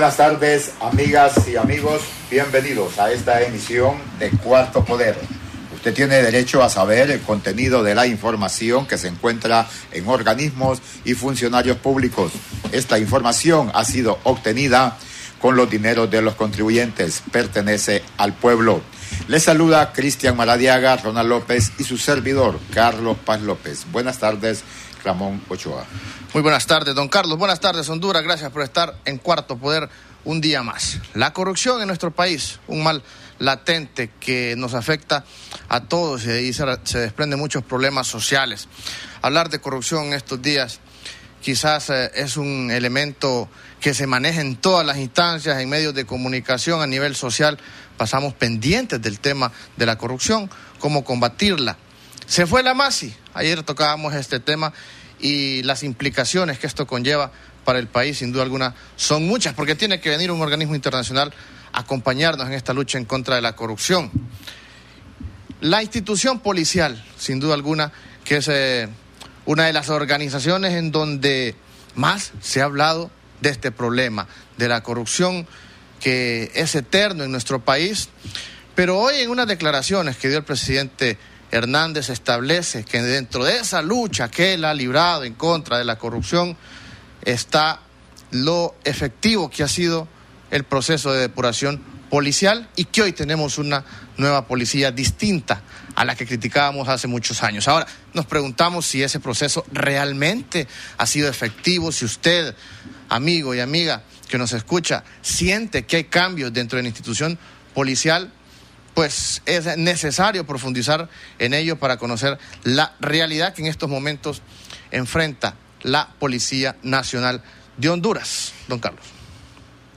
buenas tardes, amigas y amigos. Bienvenidos a esta emisión de Cuarto Poder. Usted tiene derecho a saber el contenido de la información que se encuentra en organismos y funcionarios públicos. Esta información ha sido obtenida con los dineros de los contribuyentes. Pertenece al pueblo. Le saluda Cristian Maradiaga, Ronald López y su servidor, Carlos Paz López. Buenas tardes, Ramón Ochoa. Muy buenas tardes, don Carlos. Buenas tardes, Honduras. Gracias por estar en Cuarto Poder un día más. La corrupción en nuestro país, un mal latente que nos afecta a todos y ahí se, desprenden muchos problemas sociales. Hablar de corrupción en estos días quizás eh, es un elemento que se maneja en todas las instancias, en medios de comunicación a nivel social. Pasamos pendientes del tema de la corrupción, cómo combatirla. Se fue la MASI. Ayer tocábamos este tema y las implicaciones que esto conlleva para el país, sin duda alguna, son muchas, porque tiene que venir un organismo internacional a acompañarnos en esta lucha en contra de la corrupción. La institución policial, sin duda alguna, que es eh, una de las organizaciones en donde más se ha hablado de este problema, de la corrupción que es eterno en nuestro país. Pero hoy en unas declaraciones que dio el presidente Hernández establece que dentro de esa lucha que él ha librado en contra de la corrupción está lo efectivo que ha sido el proceso de depuración policial y que hoy tenemos una nueva policía distinta a la que criticábamos hace muchos años. Ahora, nos preguntamos si ese proceso realmente ha sido efectivo, si usted, amigo y amiga que nos escucha, siente que hay cambios dentro de la institución policial pues es necesario profundizar en ello para conocer la realidad que en estos momentos enfrenta la Policía Nacional de Honduras. Don Carlos.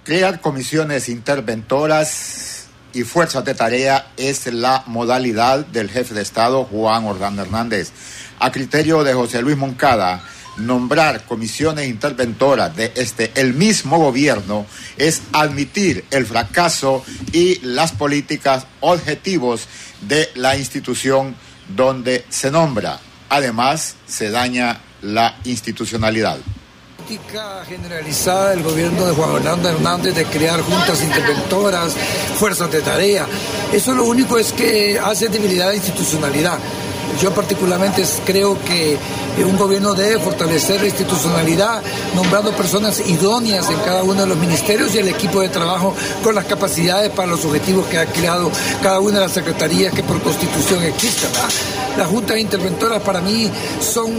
Crear comisiones interventoras y fuerzas de tarea es la modalidad del jefe de Estado Juan Orlando Hernández. A criterio de José Luis Moncada, nombrar comisiones interventoras de este el mismo gobierno es admitir el fracaso y las políticas objetivos de la institución donde se nombra. Además, se daña la institucionalidad política generalizada del gobierno de Juan Orlando Hernández de crear juntas interventoras, fuerzas de tarea. Eso lo único es que hace debilidad de institucionalidad. Yo particularmente creo que un gobierno debe fortalecer la institucionalidad, nombrando personas idóneas en cada uno de los ministerios y el equipo de trabajo con las capacidades para los objetivos que ha creado cada una de las secretarías que por constitución existen. Las juntas interventoras para mí son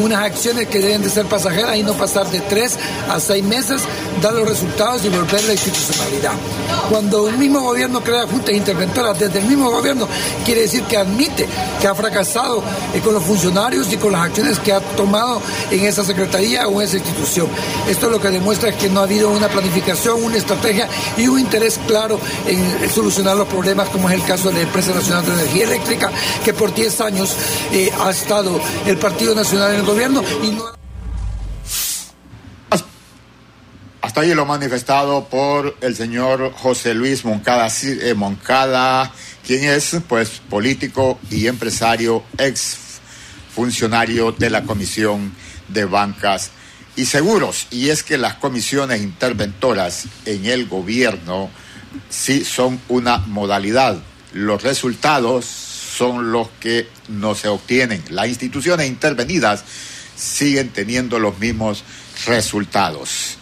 unas acciones que deben de ser pasajeras y no pasar de tres a seis meses, dar los resultados y volver la institucionalidad. Cuando un mismo gobierno crea juntas interventoras desde el mismo gobierno, quiere decir que admite que ha fracasado con los funcionarios y con las acciones que ha tomado en esa secretaría o en esa institución. Esto lo que demuestra es que no ha habido una planificación, una estrategia y un interés claro en solucionar los problemas, como es el caso de la Empresa Nacional de Energía Eléctrica, que por 10 años eh, ha estado el Partido Nacional en el gobierno y no Hasta ahí lo manifestado por el señor José Luis Moncada, eh, Moncada quien es pues político y empresario ex funcionario de la Comisión de Bancas y Seguros. Y es que las comisiones interventoras en el gobierno sí son una modalidad. Los resultados son los que no se obtienen. Las instituciones intervenidas siguen teniendo los mismos resultados.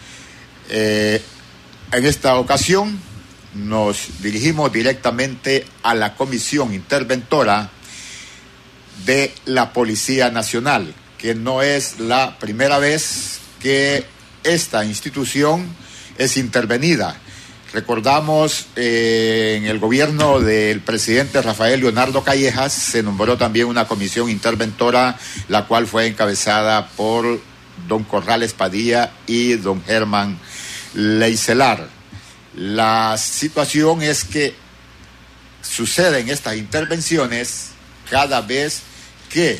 Eh, en esta ocasión nos dirigimos directamente a la comisión interventora de la Policía Nacional, que no es la primera vez que esta institución es intervenida. Recordamos eh, en el gobierno del presidente Rafael Leonardo Callejas se nombró también una comisión interventora, la cual fue encabezada por don Corrales Padilla y don Germán Leicelar. La situación es que suceden estas intervenciones cada vez que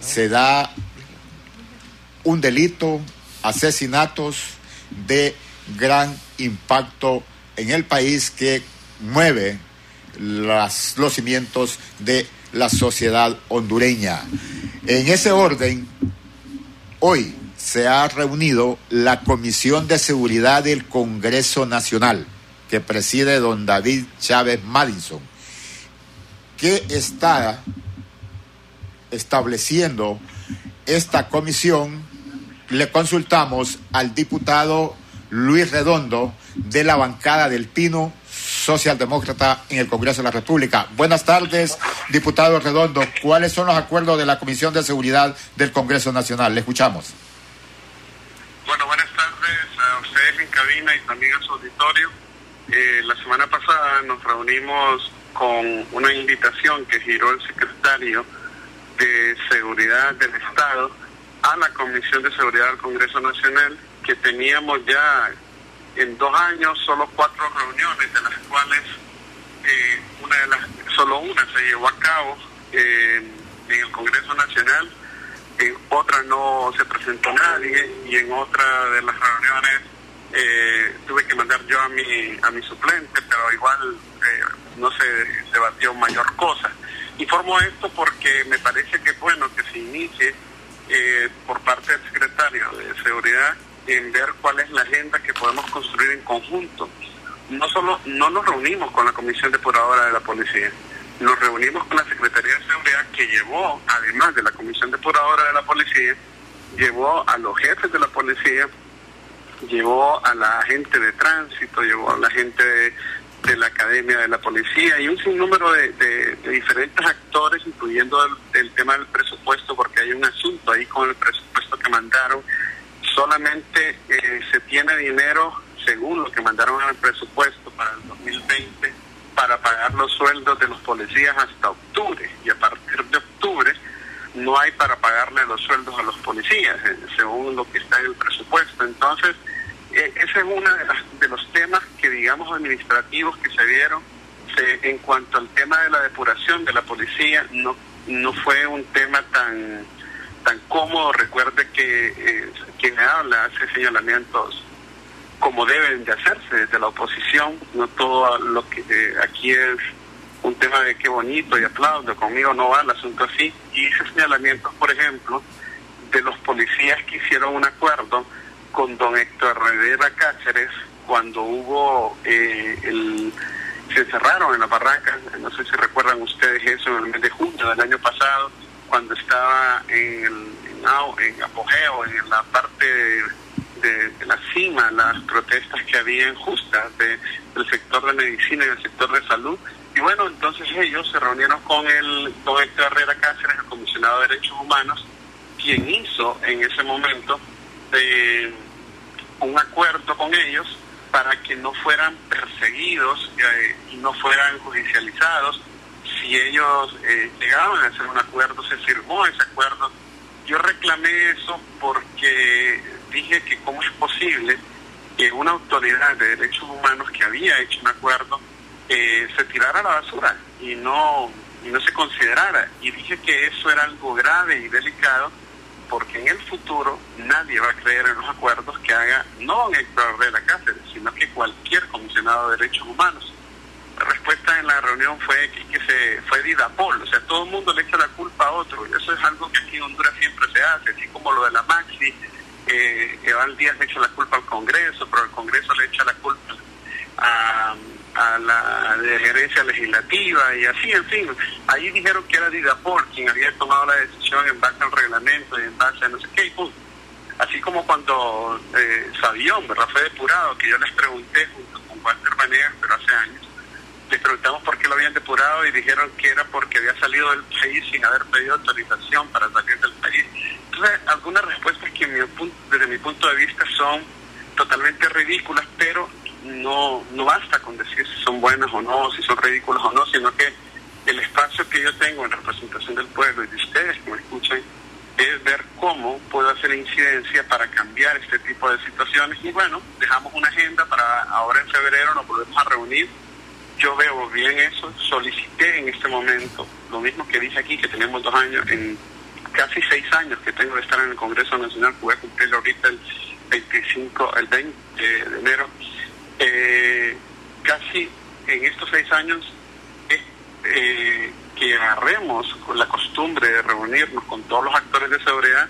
se da un delito, asesinatos de gran impacto en el país que mueve los cimientos de la sociedad hondureña. En ese orden, hoy se ha reunido la Comisión de Seguridad del Congreso Nacional, que preside don David Chávez Madison, que está estableciendo esta comisión. Le consultamos al diputado Luis Redondo de la bancada del Pino socialdemócrata en el Congreso de la República. Buenas tardes, diputado Redondo. ¿Cuáles son los acuerdos de la Comisión de Seguridad del Congreso Nacional? Le escuchamos. Bueno, buenas tardes a ustedes en cabina y también a su auditorio. Eh, la semana pasada nos reunimos con una invitación que giró el secretario de Seguridad del Estado a la Comisión de Seguridad del Congreso Nacional, que teníamos ya en dos años solo cuatro reuniones, de las cuales eh, una de las, solo una se llevó a cabo en el Congreso Nacional, en otra no se presentó nadie y en otra de las reuniones eh, tuve que mandar yo a mi a mi suplente, pero igual eh, no se debatió mayor cosa. Informo esto porque me parece que es bueno que se inicie por parte del secretario de Seguridad en ver cuál es la agenda que podemos construir en conjunto. No solo no nos reunimos con la Comisión Depuradora de la Policía, nos reunimos con la Secretaría de Seguridad que llevó, además de la Comisión Depuradora de la Policía, llevó a los jefes de la policía, llevó a la gente de tránsito, llevó a la gente de, la Academia de la Policía y un sinnúmero de, de, diferentes actores, incluyendo el, tema del presupuesto, porque hay un asunto ahí con el presupuesto que mandaron solamente eh, se tiene dinero, según lo que mandaron en el presupuesto para el 2020, para pagar los sueldos de los policías hasta octubre. Y a partir de octubre no hay para pagarle los sueldos a los policías, eh, según lo que está en el presupuesto. Entonces, eh, ese es uno de, de, los temas que, digamos, administrativos que se dieron. en cuanto al tema de la depuración de la policía, no, no fue un tema tan tan cómodo. Recuerde que eh, quien habla hace señalamientos como deben de hacerse desde la oposición. No todo lo que aquí es un tema de qué bonito y aplaudo. Conmigo no va el asunto así. Y hice señalamientos, por ejemplo, de los policías que hicieron un acuerdo con don Héctor Herrera Cáceres cuando hubo eh, el se encerraron en la barranca, no sé si recuerdan ustedes eso en el mes de junio del año pasado, cuando estaba en, el, en, apogeo, en la parte de, la cima, las protestas que había injustas de, del sector de medicina y del sector de salud. Y bueno, entonces ellos se reunieron con el con Héctor Herrera Cáceres, el comisionado de Derechos Humanos, quien hizo en ese momento eh, un acuerdo con ellos para que no fueran perseguidos eh, y no fueran judicializados si ellos eh, llegaban a hacer un acuerdo, se firmó ese acuerdo. Yo reclamé eso porque dije que cómo es posible que una autoridad de derechos humanos que había hecho un acuerdo eh, se tirara a la basura y no, y no se considerara. Y dije que eso era algo grave y delicado porque en el futuro nadie va a creer en los acuerdos que haga no Héctor de la Cáceres, sino que cualquier comisionado de derechos humanos la respuesta en la reunión fue que, se fue Didapol, o sea, todo el mundo le echa la culpa a otro, eso es algo que aquí en Honduras siempre se hace, así como lo de la Maxi, eh, Eval Díaz le echa la culpa al Congreso, pero el Congreso le echa la culpa a, la gerencia legislativa y así, en fin, ahí dijeron que era Didapol quien había tomado la decisión en base al reglamento y en base a no sé qué, y Así como cuando eh, Sabión, ¿verdad? Fue depurado, que yo les pregunté junto con Walter Vanegas, pero hace años, les preguntamos por qué lo habían depurado y dijeron que era porque había salido del país sin haber pedido autorización para salir del país. Entonces, algunas respuestas que desde mi punto de vista son totalmente ridículas, pero no, no basta con decir si son buenas o no, si son ridículas o no, sino que el espacio que yo tengo en representación del pueblo y de ustedes que me escuchan es ver cómo puedo hacer incidencia para cambiar este tipo de situaciones. Y bueno, dejamos una agenda para ahora en febrero nos volvemos a reunir. Yo veo bien eso, solicité en este momento, lo mismo que dije aquí, que tenemos dos años, en casi seis años que tengo de estar en el Congreso Nacional, que voy a cumplir ahorita el 25, el 20 de enero, eh, casi en estos seis años eh, que agarremos la costumbre de reunirnos con todos los actores de seguridad,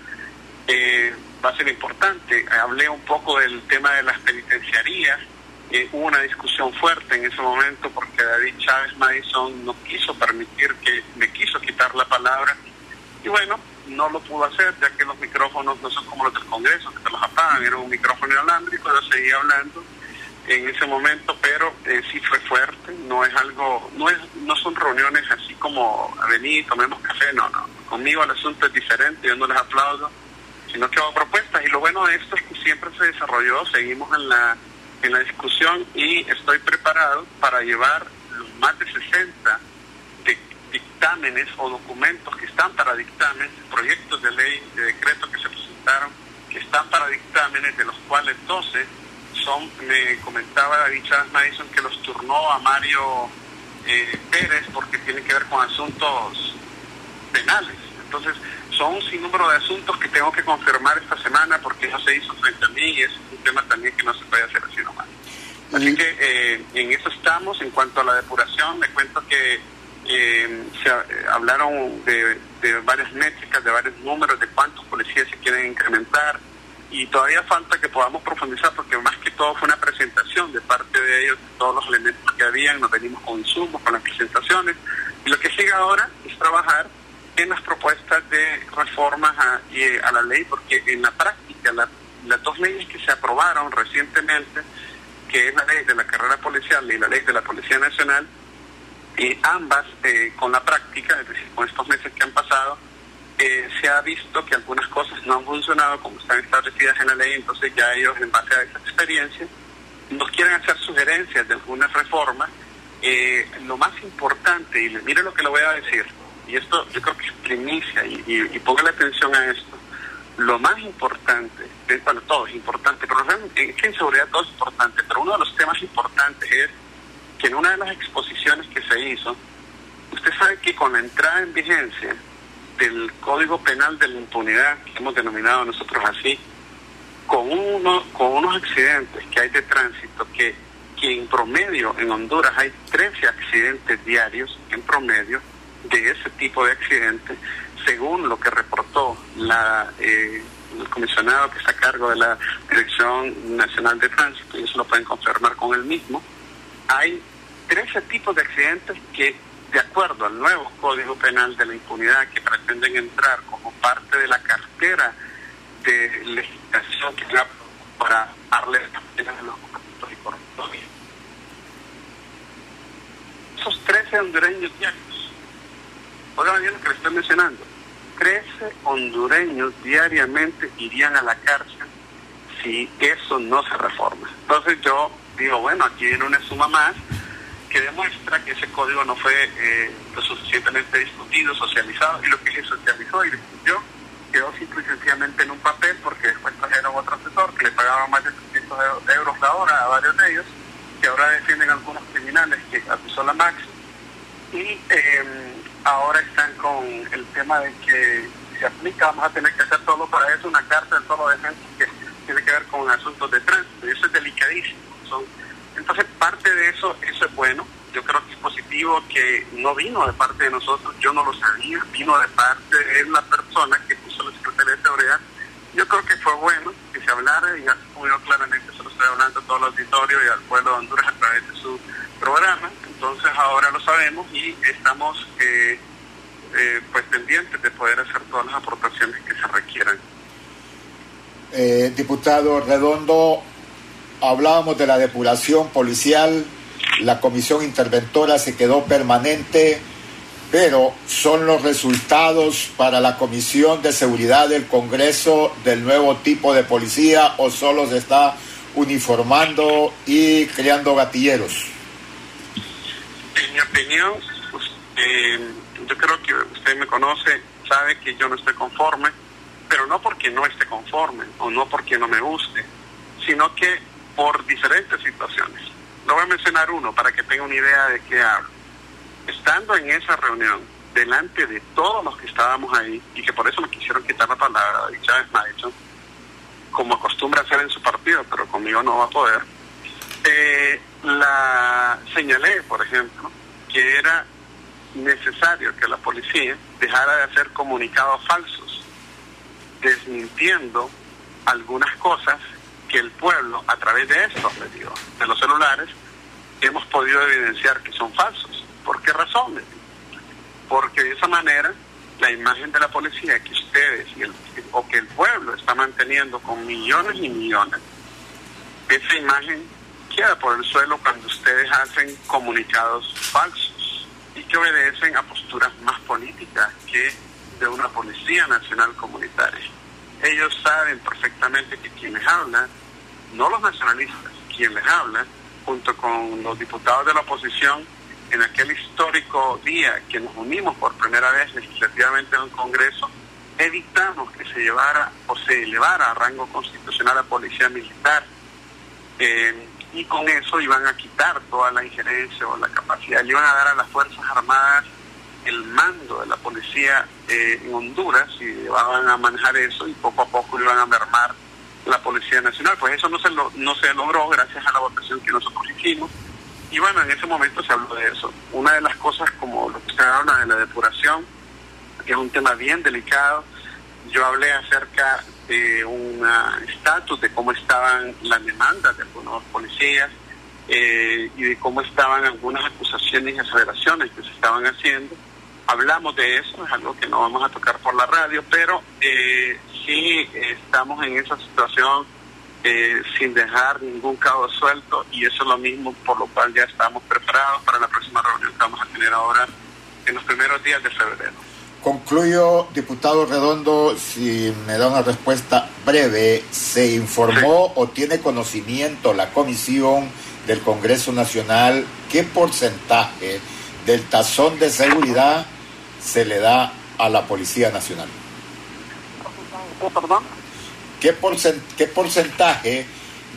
eh, va a ser importante. Hablé un poco del tema de las penitenciarías. Eh, hubo una discusión fuerte en ese momento porque David Chávez Madison no quiso permitir que me quiso quitar la palabra y bueno, no lo pudo hacer ya que los micrófonos no son como los del Congreso, que te los apagan, era un micrófono inalámbrico, yo seguía hablando en ese momento, pero eh, sí fue fuerte, no es algo, no es, no son reuniones así como vení, tomemos café, no, no, conmigo el asunto es diferente, yo no les aplaudo, sino que hago propuestas y lo bueno de esto es que siempre se desarrolló, seguimos en la, en la discusión y estoy preparado para llevar los más de 60 dictámenes o documentos que están para dictámenes, proyectos de ley, de decreto que se presentaron, que están para dictámenes, de los cuales 12 son, me comentaba David Chávez Madison, que los turnó a Mario eh, Pérez porque tienen que ver con asuntos penales. Entonces, son un sinnúmero de asuntos que tengo que confirmar esta semana porque no se hizo frente a mí y es un tema también que no se puede hacer así nomás. Así que eh, en eso estamos. En cuanto a la depuración, le cuento que eh, se eh, hablaron de, varias métricas, de varios números, de cuántos policías se quieren incrementar y todavía falta que podamos profundizar porque más que todo fue una presentación de parte de ellos, de todos los elementos que habían, nos venimos con insumos, con las presentaciones y lo que sigue ahora es trabajar en las propuestas de reformas a, a la ley porque en la práctica las dos leyes que se aprobaron recientemente, que es la ley de la carrera policial y la ley de la Policía Nacional, y ambas, eh, con la práctica, es decir, con estos meses que han pasado, eh, se ha visto que algunas cosas no han funcionado como están establecidas en la ley, entonces ya ellos, en base a esa experiencia, nos quieren hacer sugerencias de algunas reformas. Eh, lo más importante, y mire lo que le voy a decir, y esto yo creo que es primicia, y, y, la atención a esto, lo más importante, bueno, todo es importante, pero en, en seguridad todo es importante, pero uno de los temas importantes es que en una de las exposiciones que se hizo, usted sabe que con la entrada en vigencia del Código Penal de la Impunidad, que hemos denominado nosotros así, con, uno, con unos accidentes que hay de tránsito, que, que en promedio en Honduras hay 13 accidentes diarios en promedio de ese tipo de accidentes, según lo que reportó la, eh, el comisionado que está a cargo de la Dirección Nacional de Tránsito, y eso lo pueden confirmar con él mismo, hay 13 tipos de accidentes que, de acuerdo al nuevo Código Penal de la Impunidad, que pretenden entrar como parte de la cartera de legislación que va para darle a los corruptos y corruptores. Esos 13 hondureños diarios, oigan bien lo que le estoy mencionando, 13 hondureños diariamente irían a la cárcel si eso no se reforma. Entonces yo digo, bueno, aquí viene una suma más que demuestra que ese código no fue eh, lo suficientemente discutido, socializado, y lo que se socializó y discutió quedó simple y sencillamente en un papel porque después trajeron otro asesor que le pagaba más de 300 euros la hora a varios de ellos, que ahora defienden algunos criminales que acusó la Max, y em, ahora están con el tema de que si se aplica vamos a tener que hacer todo para eso, una carta de solo defensa que tiene que ver con asuntos de tránsito, y eso es delicadísimo. Son, entonces, parte de eso, eso es bueno. Yo creo que es positivo que no vino de parte de nosotros, yo no lo sabía, vino de parte de la persona que puso la Secretaría de Seguridad. Yo creo que fue bueno que se hablara y como yo claramente se lo estoy hablando a todo el auditorio y al pueblo de Honduras a través de su programa. Entonces ahora lo sabemos y estamos eh, eh, pues pendientes de poder hacer todas las aportaciones que se requieran. Eh, diputado Redondo, hablábamos de la depuración policial, la comisión interventora se quedó permanente, pero son los resultados para la Comisión de Seguridad del Congreso del nuevo tipo de policía o solo se está uniformando y creando gatilleros? En mi opinión, pues, eh, yo creo que usted me conoce, sabe que yo no estoy conforme, pero no porque no esté conforme o no porque no me guste, sino que por diferentes situaciones. Lo voy a mencionar uno para que tenga una idea de qué hablo. Estando en esa reunión, delante de todos los que estábamos ahí, y que por eso me quisieron quitar la palabra, y Chávez Maestro, como acostumbra hacer en su partido, pero conmigo no va a poder, eh, la señalé, por ejemplo, que era necesario que la policía dejara de hacer comunicados falsos, desmintiendo algunas cosas que el pueblo, a través de estos medios, de los celulares, hemos podido evidenciar que son falsos. ¿Por qué razón? Porque de esa manera la imagen de la policía que ustedes y el, o que el pueblo está manteniendo con millones y millones, esa imagen queda por el suelo cuando ustedes hacen comunicados falsos y que obedecen a posturas más políticas que de una policía nacional comunitaria. Ellos saben perfectamente que quienes hablan, no los nacionalistas, quienes les hablan, junto con los diputados de la oposición, en aquel histórico día que nos unimos por primera vez legislativamente en un Congreso, evitamos que se llevara o se elevara a rango constitucional a policía militar. Eh, y con eso iban a quitar toda la injerencia o la capacidad, le iban a dar a las Fuerzas Armadas el mando de la policía eh, en Honduras y iban a manejar eso y poco a poco iban a mermar la Policía Nacional. Pues eso no se, lo, no se logró gracias a la votación que nosotros hicimos. Y bueno, en ese momento se habló de eso. Una de las cosas, como lo que usted habla de la depuración, que es un tema bien delicado, yo hablé acerca de un estatus de cómo estaban las demandas de algunos policías eh, y de cómo estaban algunas acusaciones y aseveraciones que se estaban haciendo. Hablamos de eso, es algo que no vamos a tocar por la radio, pero eh, sí estamos en esa situación eh, sin dejar ningún cabo suelto y eso es lo mismo por lo cual ya estamos preparados para la próxima reunión que vamos a tener ahora en los primeros días de febrero. Concluyo, diputado Redondo, si me da una respuesta breve, ¿se informó o tiene conocimiento la comisión del Congreso Nacional qué porcentaje del tazón de seguridad se le da a la Policía Nacional? ¿Perdón? ¿Qué, ¿Qué porcentaje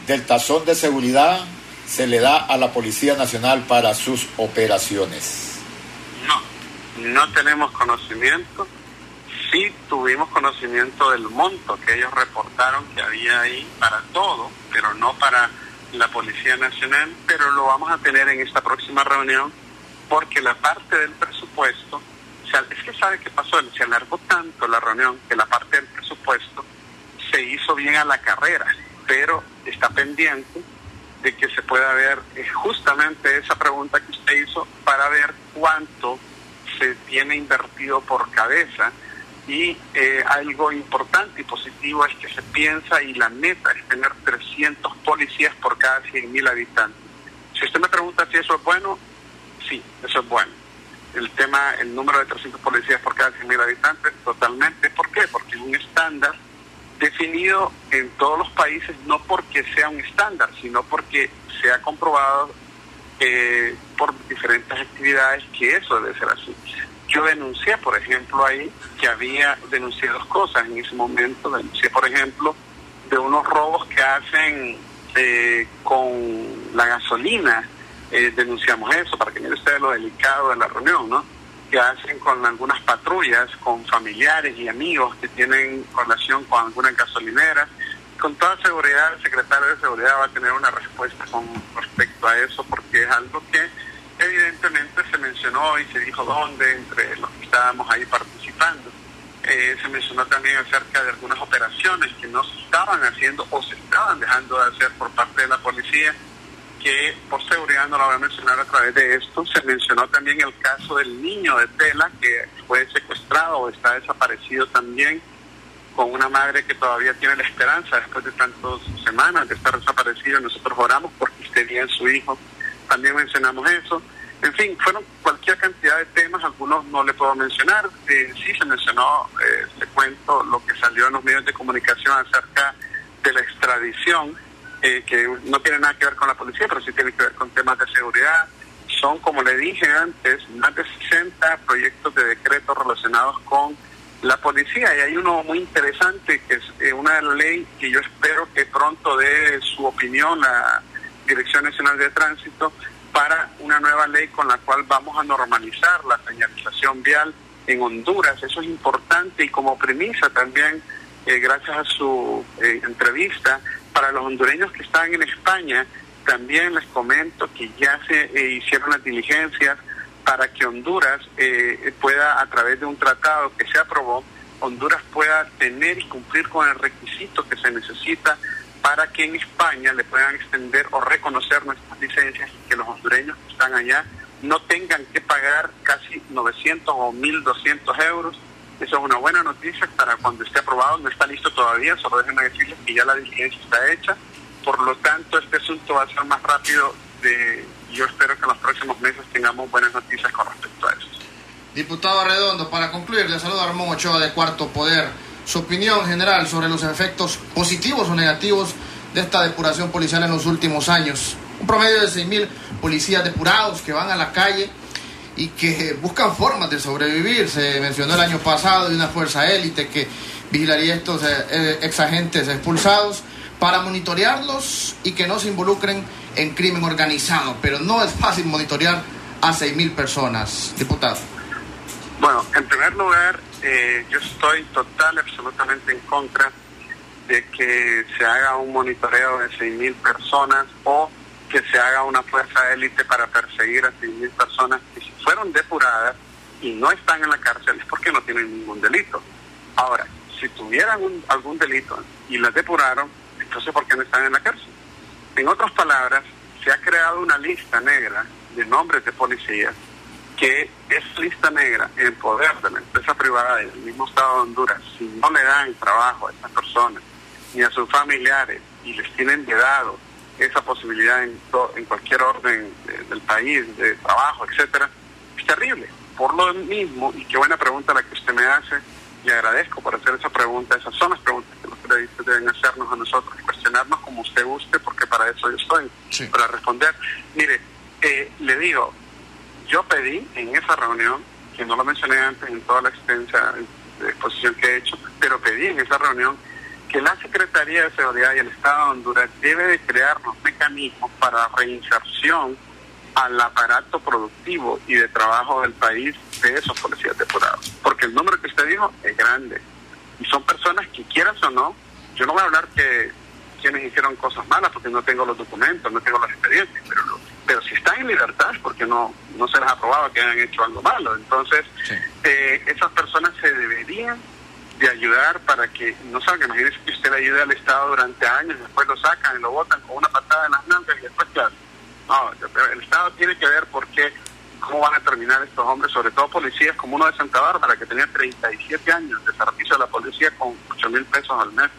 del tazón de seguridad se le da a la Policía Nacional para sus operaciones? No, no tenemos conocimiento. Sí tuvimos conocimiento del monto que ellos reportaron que había ahí para todo, pero no para la Policía Nacional, pero lo vamos a tener en esta próxima reunión porque la parte del presupuesto, es que sabe qué pasó, se alargó tanto la reunión que la parte del presupuesto se hizo bien a la carrera, pero está pendiente de que se pueda ver eh, justamente esa pregunta que usted hizo para ver cuánto se tiene invertido por cabeza y eh, algo importante y positivo es que se piensa y la meta es tener 300 policías por cada 100.000 habitantes. Si usted me pregunta si eso es bueno, sí, eso es bueno. El tema, el número de 300 policías por cada 100.000 habitantes, totalmente. ¿Por qué? Porque es un estándar definido en todos los países no porque sea un estándar, sino porque se ha comprobado eh, por diferentes actividades que eso debe ser así. Yo denuncié, por ejemplo, ahí que había, denuncié dos cosas en ese momento, denuncié, por ejemplo, de unos robos que hacen eh, con la gasolina, eh, denunciamos eso, para que mire usted lo delicado de la reunión, ¿no? que hacen con algunas patrullas, con familiares y amigos que tienen relación con alguna gasolinera. Con toda seguridad, el secretario de Seguridad va a tener una respuesta con respecto a eso, porque es algo que evidentemente se mencionó y se dijo dónde, entre los que estábamos ahí participando. Eh, se mencionó también acerca de algunas operaciones que no se estaban haciendo o se estaban dejando de hacer por parte de la policía que por seguridad no lo voy a mencionar a través de esto. Se mencionó también el caso del niño de Tela que fue secuestrado o está desaparecido también con una madre que todavía tiene la esperanza después de tantas semanas de estar desaparecido. Nosotros oramos porque esté bien su hijo. También mencionamos eso. En fin, fueron cualquier cantidad de temas, algunos no le puedo mencionar. Eh, sí se mencionó, eh, le cuento lo que salió en los medios de comunicación acerca de la extradición eh, que no tiene nada que ver con la policía, pero sí tiene que ver con temas de seguridad. Son, como le dije antes, más de 60 proyectos de decreto relacionados con la policía. Y hay uno muy interesante, que es eh, una ley que yo espero que pronto dé su opinión la Dirección Nacional de Tránsito para una nueva ley con la cual vamos a normalizar la señalización vial en Honduras. Eso es importante y como premisa también, eh, gracias a su entrevista, para los hondureños que están en España, también les comento que ya se eh, hicieron las diligencias para que Honduras eh, pueda, a través de un tratado que se aprobó, Honduras pueda tener y cumplir con el requisito que se necesita para que en España le puedan extender o reconocer nuestras licencias y que los hondureños que están allá no tengan que pagar casi 900 o 1.200 euros. Eso es una buena noticia para cuando esté aprobado. No está listo todavía, solo déjenme decirles que ya la diligencia está hecha. Por lo tanto, este asunto va a ser más rápido. De, yo espero que en los próximos meses tengamos buenas noticias con respecto a eso. Diputado Redondo, para concluir, le saludo a Ramón Ochoa de Cuarto Poder. Su opinión general sobre los efectos positivos o negativos de esta depuración policial en los últimos años. Un promedio de 6.000 policías depurados que van a la calle y que buscan formas de sobrevivir. Se mencionó el año pasado de una fuerza élite que vigilaría estos eh, eh, ex agentes expulsados para monitorearlos y que no se involucren en crimen organizado. Pero no es fácil monitorear a 6.000 personas. Diputado. Bueno, en primer lugar, eh, yo estoy total, absolutamente en contra de que se haga un monitoreo de 6.000 personas o que se haga una fuerza élite para perseguir a 6.000 personas que fueron depuradas y no están en la cárcel es porque no tienen ningún delito. Ahora, si tuvieran algún delito y las depuraron, entonces ¿por qué no están en la cárcel? En otras palabras, se ha creado una lista negra de nombres de policías que es lista negra en poder de la empresa privada del mismo Estado de Honduras, si no le dan trabajo a estas personas ni a sus familiares y les tienen vedado esa posibilidad en cualquier orden del país, de trabajo, etcétera, es terrible. Por lo mismo, y qué buena pregunta la que usted me hace, le agradezco por hacer esa pregunta, esas son las preguntas que los periodistas deben hacernos a nosotros y cuestionarnos como usted guste, porque para eso yo estoy, para responder. Mire, eh, le digo, yo pedí en esa reunión, que no lo mencioné antes en toda la extensa exposición que he hecho, pero pedí en esa reunión que la Secretaría de Seguridad y el Estado de Honduras debe de crear los mecanismos para reinserción al aparato productivo y de trabajo del país de esos policías depurados. Porque el número que usted dijo es grande. Y son personas que quieras o no, yo no voy a hablar que quienes hicieron cosas malas porque no tengo los documentos, no tengo las experiencias, pero, pero si están en libertad es porque no, no se les ha probado que hayan hecho algo malo. Entonces, eh, esas personas se deberían de ayudar para que no salga. Imagínese que usted le ayude al Estado durante años, después lo sacan y lo botan con una patada en las nalgas y después, claro. No, el Estado tiene que ver por qué, cómo van a terminar estos hombres, sobre todo policías como uno de Santa Bárbara, que tenía 37 años de servicio a la policía con 8 mil pesos al mes.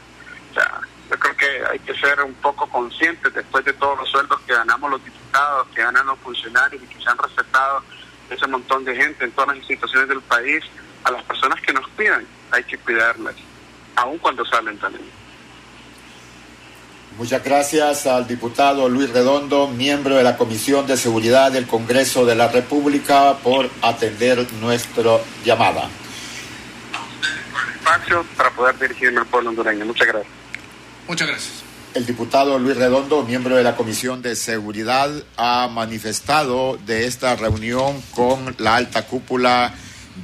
O sea, yo creo que hay que ser un poco conscientes después de todos los sueldos que ganamos los diputados, que ganan los funcionarios y que se han respetado ese montón de gente en todas las instituciones del país, a las personas que nos cuidan, hay que cuidarlas, aun cuando salen también. Muchas gracias al diputado Luis Redondo, miembro de la Comisión de Seguridad del Congreso de la República, por atender nuestra llamada. Espacio para poder dirigirme al pueblo hondureño. Muchas gracias. Muchas gracias. El diputado Luis Redondo, miembro de la Comisión de Seguridad, ha manifestado de esta reunión con la alta cúpula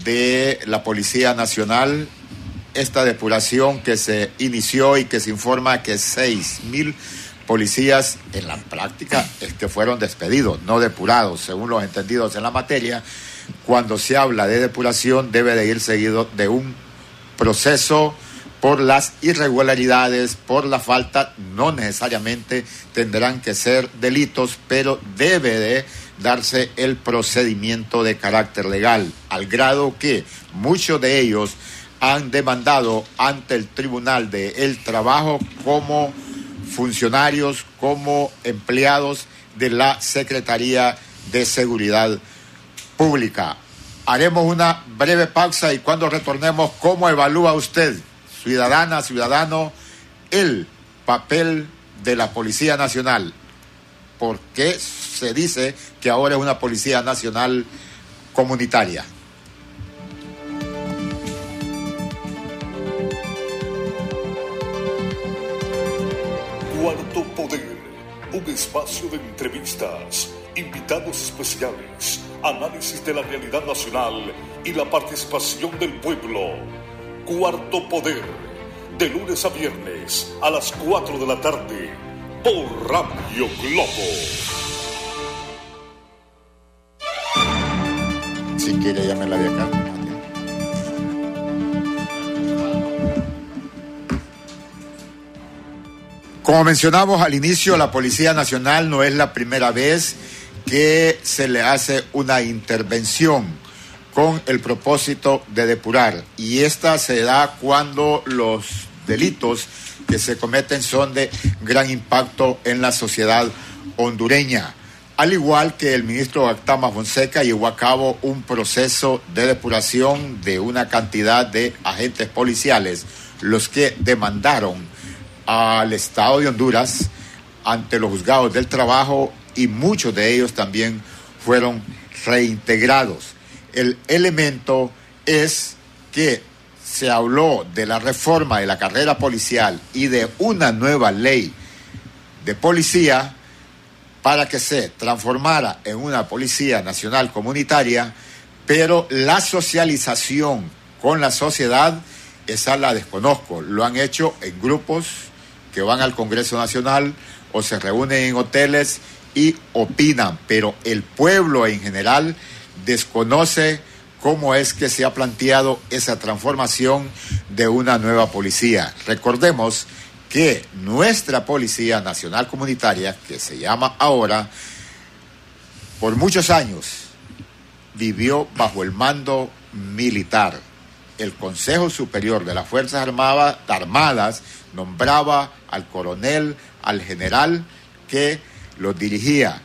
de la Policía Nacional esta depuración que se inició y que se informa que seis mil policías en la práctica este, fueron despedidos, no depurados, según los entendidos en la materia. Cuando se habla de depuración debe de ir seguido de un proceso por las irregularidades, por la falta, no necesariamente tendrán que ser delitos, pero debe de darse el procedimiento de carácter legal, al grado que muchos de ellos han demandado ante el Tribunal de el Trabajo como funcionarios, como empleados de la Secretaría de Seguridad Pública. Haremos una breve pausa y cuando retornemos, ¿cómo evalúa usted, ciudadana, ciudadano, el papel de la Policía Nacional? ¿Por qué se dice que ahora es una Policía Nacional comunitaria? Cuarto Poder, un espacio de entrevistas, invitados especiales, análisis de la realidad nacional y la participación del pueblo. Cuarto Poder, de lunes a viernes a las 4 de la tarde, por Radio Globo. Si quiere, llame la de acá. Como mencionamos al inicio, la Policía Nacional no es la primera vez que se le hace una intervención con el propósito de depurar. Y esta se da cuando los delitos que se cometen son de gran impacto en la sociedad hondureña. Al igual que el ministro Actama Fonseca llevó a cabo un proceso de depuración de una cantidad de agentes policiales, los que demandaron al Estado de Honduras ante los juzgados del trabajo y muchos de ellos también fueron reintegrados. El elemento es que se habló de la reforma de la carrera policial y de una nueva ley de policía para que se transformara en una policía nacional comunitaria, pero la socialización con la sociedad, esa la desconozco. Lo han hecho en grupos que van al Congreso Nacional o se reúnen en hoteles y opinan, pero el pueblo en general desconoce cómo es que se ha planteado esa transformación de una nueva policía. Recordemos que nuestra Policía Nacional Comunitaria, que se llama ahora, por muchos años vivió bajo el mando militar. El Consejo Superior de las Fuerzas Armadas, nombraba al coronel, al general que los dirigía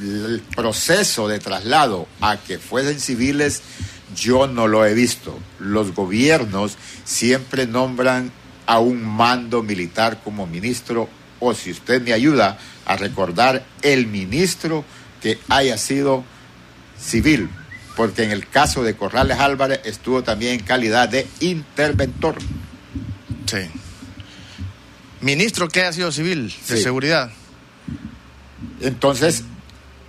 el proceso de traslado a que fuesen civiles, yo no lo he visto. Los gobiernos siempre nombran a un mando militar como ministro, o si usted me ayuda a recordar el ministro que haya sido civil, porque en el caso de Corrales Álvarez estuvo también en calidad de interventor. Sí. Ministro que haya sido civil de seguridad. Entonces,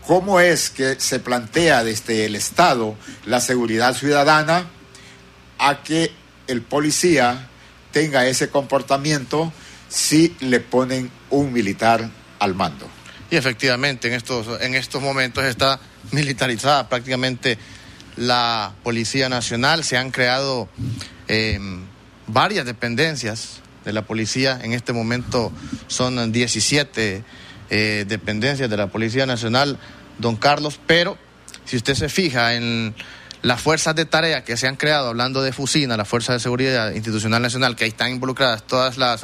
cómo es que se plantea desde el Estado la seguridad ciudadana a que el policía tenga ese comportamiento si le ponen un militar al mando. Y efectivamente, en estos, en estos momentos está militarizada prácticamente la Policía Nacional. Se han creado em, varias dependencias de la policía. En este momento son 17 eh, dependencias de la Policía Nacional don Carlos, pero si usted se fija en las fuerzas de tarea que se han creado, hablando de FUSINA, la Fuerza de Seguridad Institucional Nacional, que ahí están involucradas todas las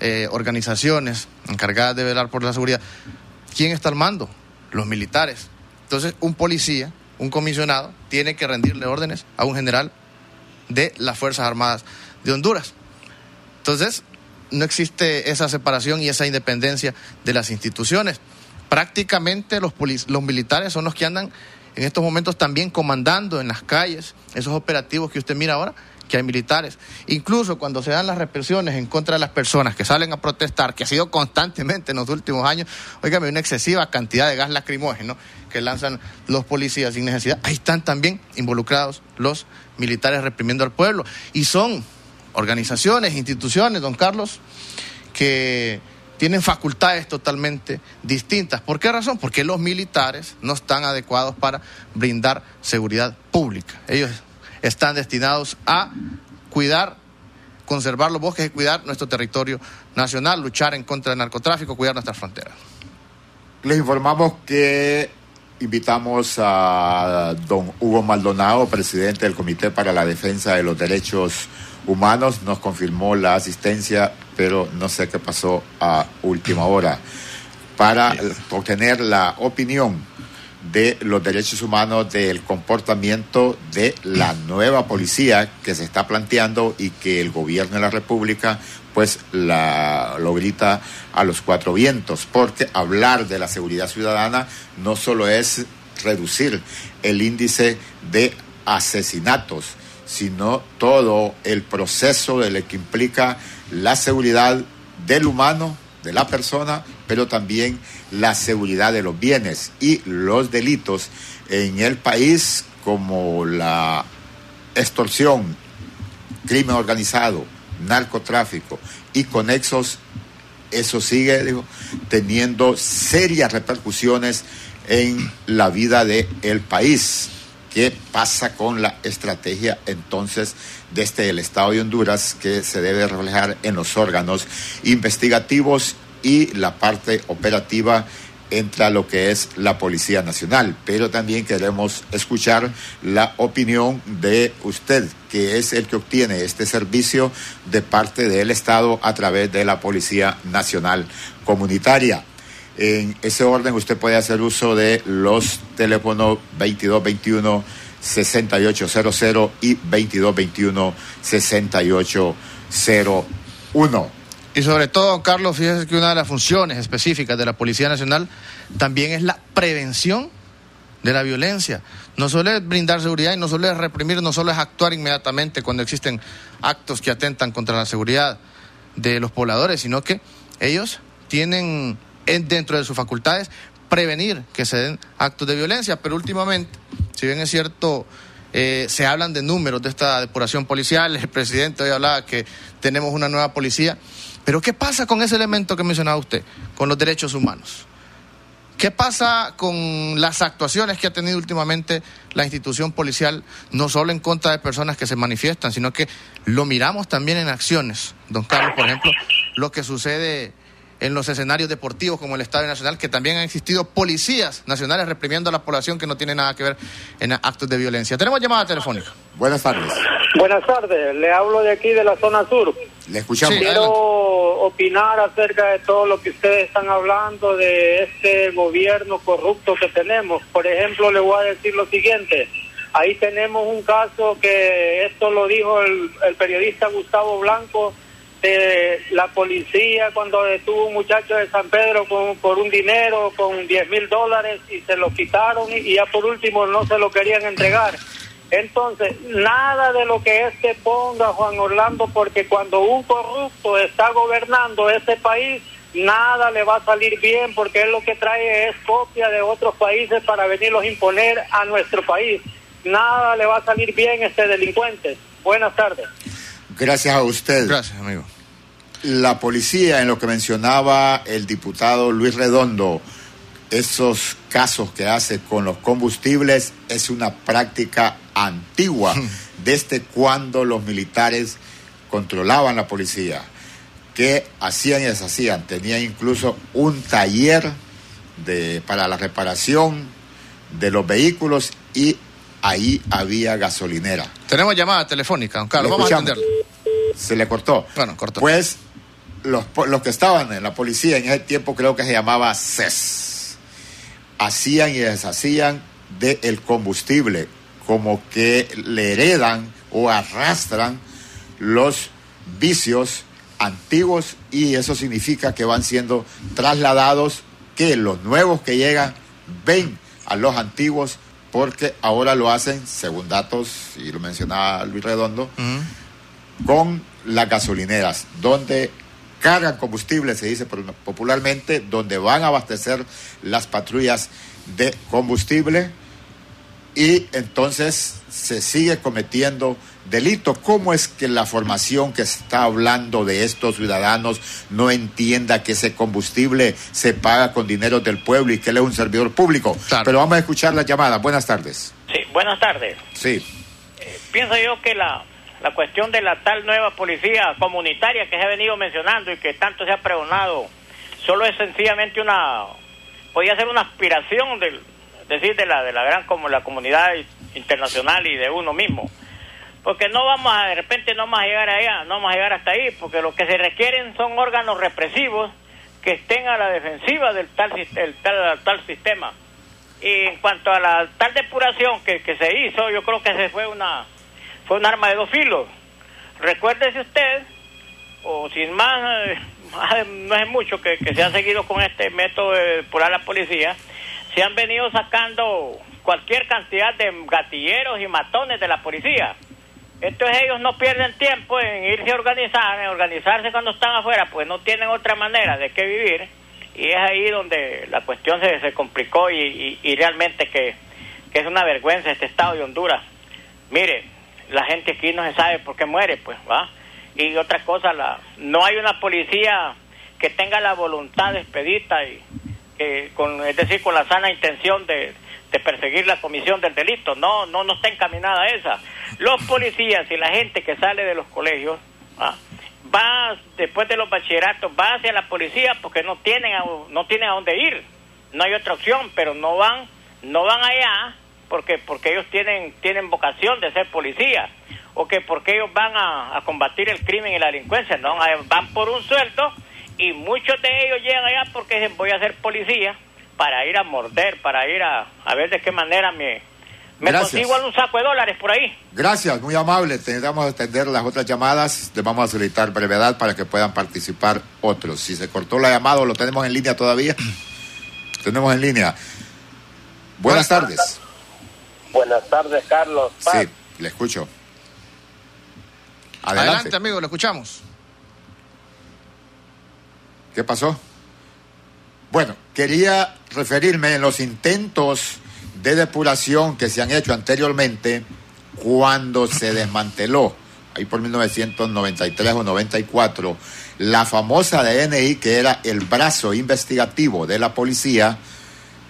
eh, organizaciones encargadas de velar por la seguridad, ¿quién está al mando? Los militares. Entonces, un policía, un comisionado, tiene que rendirle órdenes a un general de las Fuerzas Armadas de Honduras. Entonces, no existe esa separación y esa independencia de las instituciones prácticamente los, los militares son los que andan en estos momentos también comandando en las calles esos operativos que usted mira ahora, que hay militares. Incluso cuando se dan las represiones en contra de las personas que salen a protestar, que ha sido constantemente en los últimos años, oígame, una excesiva cantidad de gas lacrimógeno que lanzan los policías sin necesidad, ahí están también involucrados los militares reprimiendo al pueblo. Y son organizaciones, instituciones, don Carlos, que tienen facultades totalmente distintas. ¿Por qué razón? Porque los militares no están adecuados para brindar seguridad pública. Ellos están destinados a cuidar, conservar los bosques y cuidar nuestro territorio nacional, luchar en contra del narcotráfico, cuidar nuestras fronteras. Les informamos que invitamos a don Hugo Maldonado, presidente del Comité para la Defensa de los Derechos Humanos, nos confirmó la asistencia pero no sé qué pasó a última hora, para obtener la opinión de los derechos humanos del comportamiento de la nueva policía que se está planteando y que el gobierno de la República pues la, lo grita a los cuatro vientos, porque hablar de la seguridad ciudadana no solo es reducir el índice de asesinatos, sino todo el proceso de lo que implica la seguridad del humano, de la persona, pero también la seguridad de los bienes y los delitos en el país como la extorsión, crimen organizado, narcotráfico y conexos, eso sigue digo, teniendo serias repercusiones en la vida del el país. Qué pasa con la estrategia entonces desde el Estado de Honduras que se debe reflejar en los órganos investigativos y la parte operativa entra lo que es la Policía Nacional, pero también queremos escuchar la opinión de usted, que es el que obtiene este servicio de parte del Estado a través de la Policía Nacional Comunitaria. En ese orden usted puede hacer uso de los teléfonos 2221 6800 y 2221 6801. Y sobre todo, Carlos, fíjese que una de las funciones específicas de la Policía Nacional también es la prevención de la violencia. No solo es brindar seguridad y no solo es reprimir, no solo es actuar inmediatamente cuando existen actos que atentan contra la seguridad de los pobladores, sino que ellos tienen dentro de sus facultades prevenir que se den actos de violencia. Pero últimamente, si bien es cierto, eh, se hablan de números de esta depuración policial, el presidente hoy hablaba que tenemos una nueva policía. Pero ¿qué pasa con ese elemento que mencionaba usted, con los derechos humanos? ¿Qué pasa con las actuaciones que ha tenido últimamente la institución policial, no solo en contra de personas que se manifiestan, sino que lo miramos también en acciones? Don Carlos, por ejemplo, lo que sucede en los escenarios deportivos como el Estadio Nacional, que también han existido policías nacionales reprimiendo a la población que no tiene nada que ver en actos de violencia. Tenemos llamada telefónica. Buenas tardes. Buenas tardes, le hablo de aquí de la zona sur. Le escuchamos. Quiero opinar acerca de todo lo que ustedes están hablando de este gobierno corrupto que tenemos. Por ejemplo, le voy a decir lo siguiente. Ahí tenemos un caso que esto lo dijo el, el periodista Gustavo Blanco la policía cuando detuvo un muchacho de San Pedro con, por un dinero, con 10 mil dólares y se lo quitaron y, ya por último no se lo querían entregar. Entonces, nada de lo que este ponga Juan Orlando, porque cuando un corrupto está gobernando este país, nada le va a salir bien, porque él lo que trae es copia de otros países para venirlos a imponer a nuestro país. Nada le va a salir bien este delincuente. Buenas tardes. Gracias a usted. Gracias, amigo. La policía, en lo que mencionaba el diputado Luis Redondo, esos casos que hace con los combustibles es una práctica antigua, desde cuando los militares controlaban la policía. que hacían y deshacían? Tenían incluso un taller de, para la reparación de los vehículos y ahí había gasolinera. Tenemos llamada telefónica, don Carlos, vamos a atenderla. Se le cortó. Bueno, cortó. Pues los, los que estaban en la policía en ese tiempo creo que se llamaba CES. Hacían y deshacían del el combustible, como que le heredan o arrastran los vicios antiguos y eso significa que van siendo trasladados, que los nuevos que llegan ven a los antiguos porque ahora lo hacen, según datos, y lo mencionaba Luis Redondo, con las gasolineras, donde cargan combustible, se dice popularmente, donde van a abastecer las patrullas de combustible y entonces se sigue cometiendo delito. ¿Cómo es que la formación que está hablando de estos ciudadanos no entienda que ese combustible se paga con dinero del pueblo y que él es un servidor público? Pero vamos a escuchar la llamada. Buenas tardes. Sí, buenas tardes. Sí. Eh, pienso yo que la, la cuestión de la tal nueva policía comunitaria que se ha venido mencionando y que tanto se ha pregonado, solo es sencillamente una, podría ser una aspiración del, decir, de la, de la gran como la comunidad internacional y de uno mismo. Porque no vamos a, de repente no vamos a llegar allá, no vamos a llegar hasta ahí, porque lo que se requieren son órganos represivos que estén a la defensiva del tal, el tal, tal sistema. Y en cuanto a la tal depuración que, que se hizo, yo creo que se fue una fue un arma de dos filos. Recuérdese usted, o sin más, no es mucho que, se ha seguido con este método de depurar la policía, se han venido sacando cualquier cantidad de gatilleros y matones de la policía. Entonces ellos no pierden tiempo en irse a organizar, en organizarse cuando están afuera, pues no tienen otra manera de que vivir. Y es ahí donde la cuestión se, se complicó y, y, realmente que, que, es una vergüenza este estado de Honduras. Mire, la gente aquí no se sabe por qué muere, pues, ¿va? Y otra cosa, la, no hay una policía que tenga la voluntad expedita y que con, es decir, con la sana intención de, perseguir la comisión del delito. No, no, no está encaminada a esa. Los policías y la gente que sale de los colegios va después de los bachilleratos va hacia la policía porque no tienen a, no tienen a dónde ir. No hay otra opción, pero no van no van allá porque porque ellos tienen tienen vocación de ser policía o que porque ellos van a, combatir el crimen y la delincuencia, no, van por un sueldo y muchos de ellos llegan allá porque dicen voy a ser policía para ir a morder, para ir a, a ver de qué manera me, me consigo un saco de dólares por ahí. Gracias, muy amable. Tendremos que extender las otras llamadas. Les vamos a solicitar brevedad para que puedan participar otros. Si se cortó la llamada lo tenemos en línea todavía, tenemos en línea. Buenas, tardes. Buenas tardes, Carlos. Sí, le escucho. Adelante. amigo, lo escuchamos. ¿Qué pasó? Bueno, quería referirme en los intentos de depuración que se han hecho anteriormente cuando se desmanteló, ahí por 1993 o 94, la famosa DNI que era el brazo investigativo de la policía,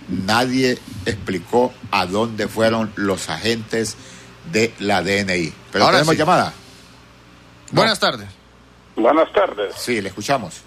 nadie explicó a dónde fueron los agentes de la DNI. Pero Ahora tenemos llamada. Buenas tardes. Buenas tardes. Sí, le escuchamos.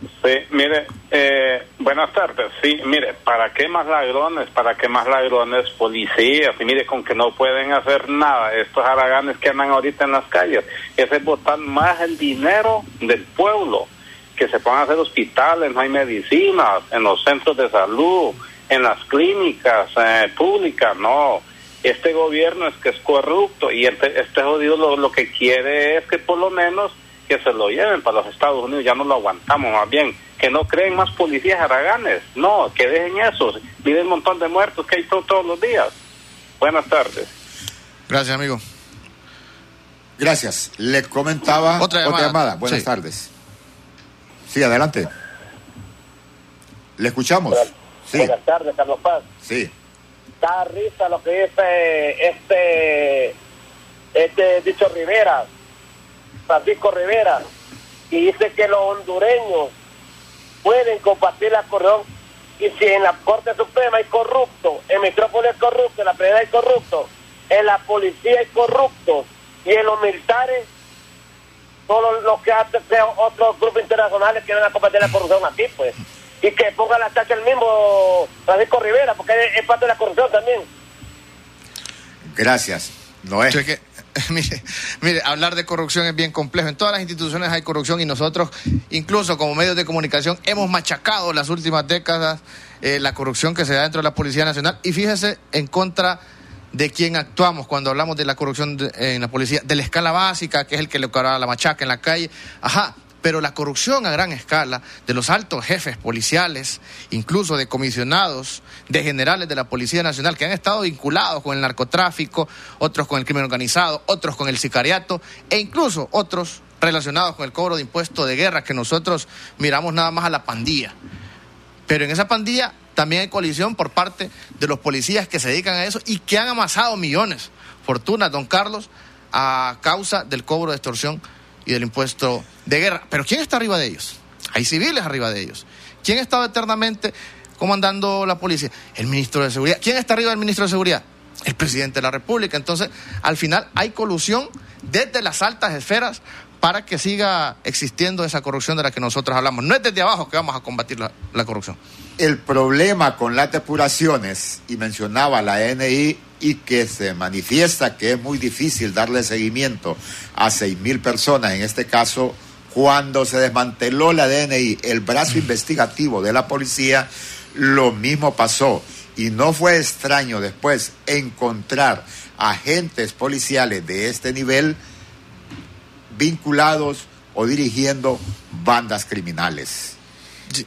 Sí, mire, eh, buenas tardes. Sí, mire, ¿para qué más ladrones? ¿Para qué más ladrones policías? Y mire, con que no pueden hacer nada, estos haraganes que andan ahorita en las calles, ese es botar más el dinero del pueblo, que se pongan a hacer hospitales, no hay medicinas, en los centros de salud, en las clínicas eh, públicas, no este gobierno es que es corrupto y este, este jodido lo, lo que quiere es que por lo menos que se lo lleven para los Estados Unidos, ya no lo aguantamos más bien, que no creen más policías haraganes, no, que dejen eso, miren un montón de muertos que hay todos los días. Buenas tardes. Gracias, amigo. Gracias. Le comentaba otra llamada. Buenas tardes. Sí, adelante. Le escuchamos. Buenas tardes, Carlos Paz. Sí. Da risa lo que dice este este dicho Rivera, Francisco Rivera, y dice que los hondureños pueden compartir la corrupción y si en la Corte Suprema hay corrupto, en Metrópolis es corrupto, en la Presidencia hay corrupto, en la policía hay corrupto y en los militares todos los que hacen otros grupos internacionales quieren combatir la corrupción aquí, pues y que ponga la tacha el mismo Francisco Rivera, porque es, parte de la corrupción también. Gracias. No es. mire, mire, hablar de corrupción es bien complejo. En todas las instituciones hay corrupción y nosotros, incluso como medios de comunicación, hemos machacado las últimas décadas eh, la corrupción que se da dentro de la Policía Nacional. Y fíjese en contra de quién actuamos cuando hablamos de la corrupción en la policía, de la escala básica, que es el que le cobra la machaca en la calle. Ajá, pero la corrupción a gran escala de los altos jefes policiales, incluso de comisionados, de generales de la Policía Nacional que han estado vinculados con el narcotráfico, otros con el crimen organizado, otros con el sicariato e incluso otros relacionados con el cobro de impuestos de guerra que nosotros miramos nada más a la pandilla. Pero en esa pandilla también hay colisión por parte de los policías que se dedican a eso y que han amasado millones, fortunas, don Carlos, a causa del cobro de extorsión y del impuesto de guerra. Pero ¿quién está arriba de ellos? Hay civiles arriba de ellos. ¿Quién estaba eternamente comandando la policía? El ministro de Seguridad. ¿Quién está arriba del ministro de Seguridad? El presidente de la República. Entonces, al final hay colusión desde las altas esferas para que siga existiendo esa corrupción de la que nosotros hablamos. No es desde abajo que vamos a combatir la, la corrupción. El problema con las depuraciones, y mencionaba la NI, y que se manifiesta que es muy difícil darle seguimiento a seis mil personas, en este caso, cuando se desmanteló la DNI, el brazo investigativo de la policía, lo mismo pasó. Y no fue extraño después encontrar agentes policiales de este nivel vinculados o dirigiendo bandas criminales.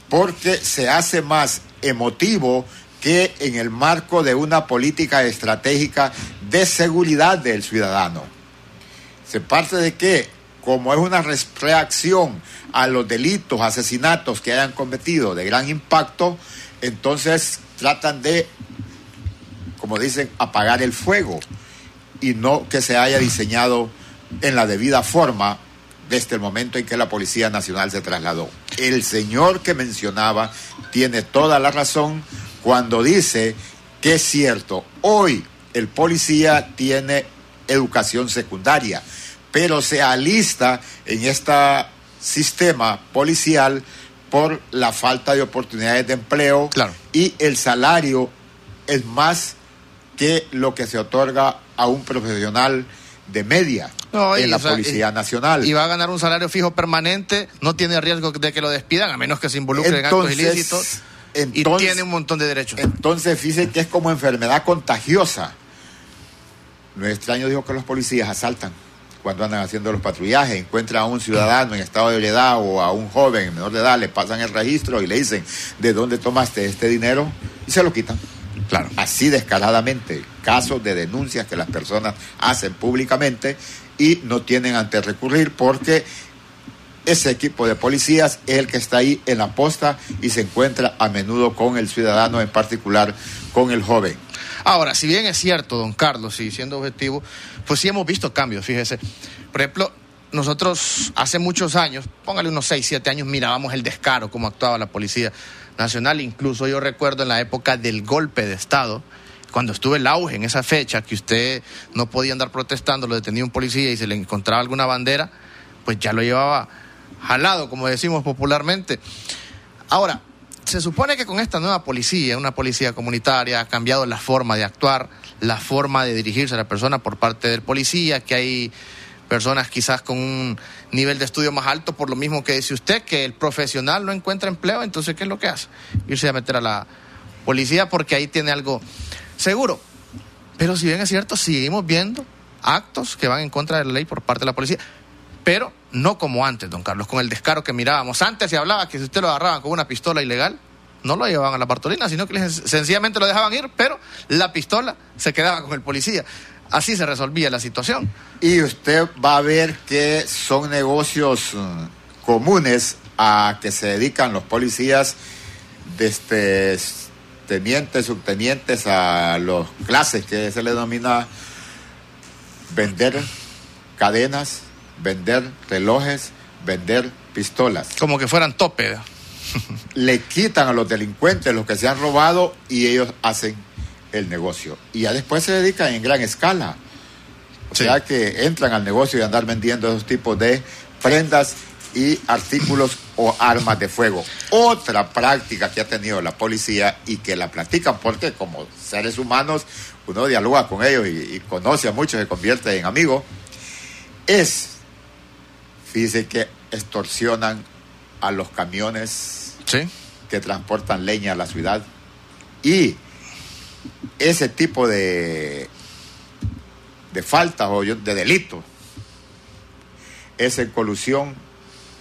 Porque se hace más emotivo que en el marco de una política estratégica de seguridad del ciudadano. Se parte de que, como es una reacción a los delitos, asesinatos que hayan cometido de gran impacto, entonces tratan de, como dicen, apagar el fuego y no que se haya diseñado en la debida forma desde el momento en que la Policía Nacional se trasladó. El señor que mencionaba tiene toda la razón cuando dice que es cierto, hoy el policía tiene educación secundaria, pero se alista en este sistema policial por la falta de oportunidades de empleo Claro. y el salario es más que lo que se otorga a un profesional de media No, en la o sea, Policía y- Nacional. Y va a ganar un salario fijo permanente, no tiene riesgo de que lo despidan, a menos que se involucre en actos Entonces, y tiene un montón de derechos. Entonces, fíjense que es como enfermedad contagiosa. No es extraño, dijo que los policías asaltan cuando andan haciendo los patrullajes, encuentran a un ciudadano en estado de ebriedad o a un joven menor de edad, le pasan el registro y le dicen, ¿de dónde tomaste este dinero? Y se lo quitan. Claro. Así descaradamente, casos de denuncias que las personas hacen públicamente y no tienen ante recurrir porque ese equipo de policías es el que está ahí en la posta y se encuentra a menudo con el ciudadano, en particular con el joven. Ahora, si bien es cierto, don Carlos, y siendo objetivo, pues sí hemos visto cambios, fíjese. Por ejemplo, nosotros hace muchos años, póngale unos 6, 7 años, mirábamos el descaro, cómo actuaba la Policía Nacional. Incluso yo recuerdo en la época del golpe de Estado, cuando estuvo el auge en esa fecha, que usted no podía andar protestando, lo detenía un policía y se le encontraba alguna bandera, pues ya lo llevaba jalado, como decimos popularmente. Ahora, se supone que con esta nueva policía, una policía comunitaria, ha cambiado la forma de actuar, la forma de dirigirse a la persona por parte del policía, que hay personas quizás con un nivel de estudio más alto, por lo mismo que dice usted, que el profesional no encuentra empleo, entonces ¿qué es lo que hace? Irse a meter a la policía porque ahí tiene algo seguro. Pero si bien es cierto, seguimos viendo actos que van en contra de la ley por parte de la policía, pero no como antes, don Carlos, con el descaro que mirábamos. Antes se hablaba que si usted lo agarraban con una pistola ilegal, no lo llevaban a la Bartolina, sino que sencillamente lo dejaban ir, pero la pistola se quedaba con el policía. Así se resolvía la situación. Y usted va a ver que son negocios mm, comunes a que se dedican los policías desde tenientes, subtenientes a los clases que se le denomina vender cadenas, vender relojes, vender pistolas. Como que fueran tope. Le quitan a los delincuentes los que se han robado y ellos hacen el negocio. Y ya después se dedican en gran escala. O Sí. sea que entran al negocio y andar vendiendo esos tipos de prendas y artículos o armas de fuego. Otra práctica que ha tenido la policía y que la platican porque como seres humanos uno dialoga con ellos y, y conoce a muchos, se convierte en amigos, es, fíjese que extorsionan a los camiones Sí. que transportan leña a la ciudad y ese tipo de de faltas o de delitos es en colusión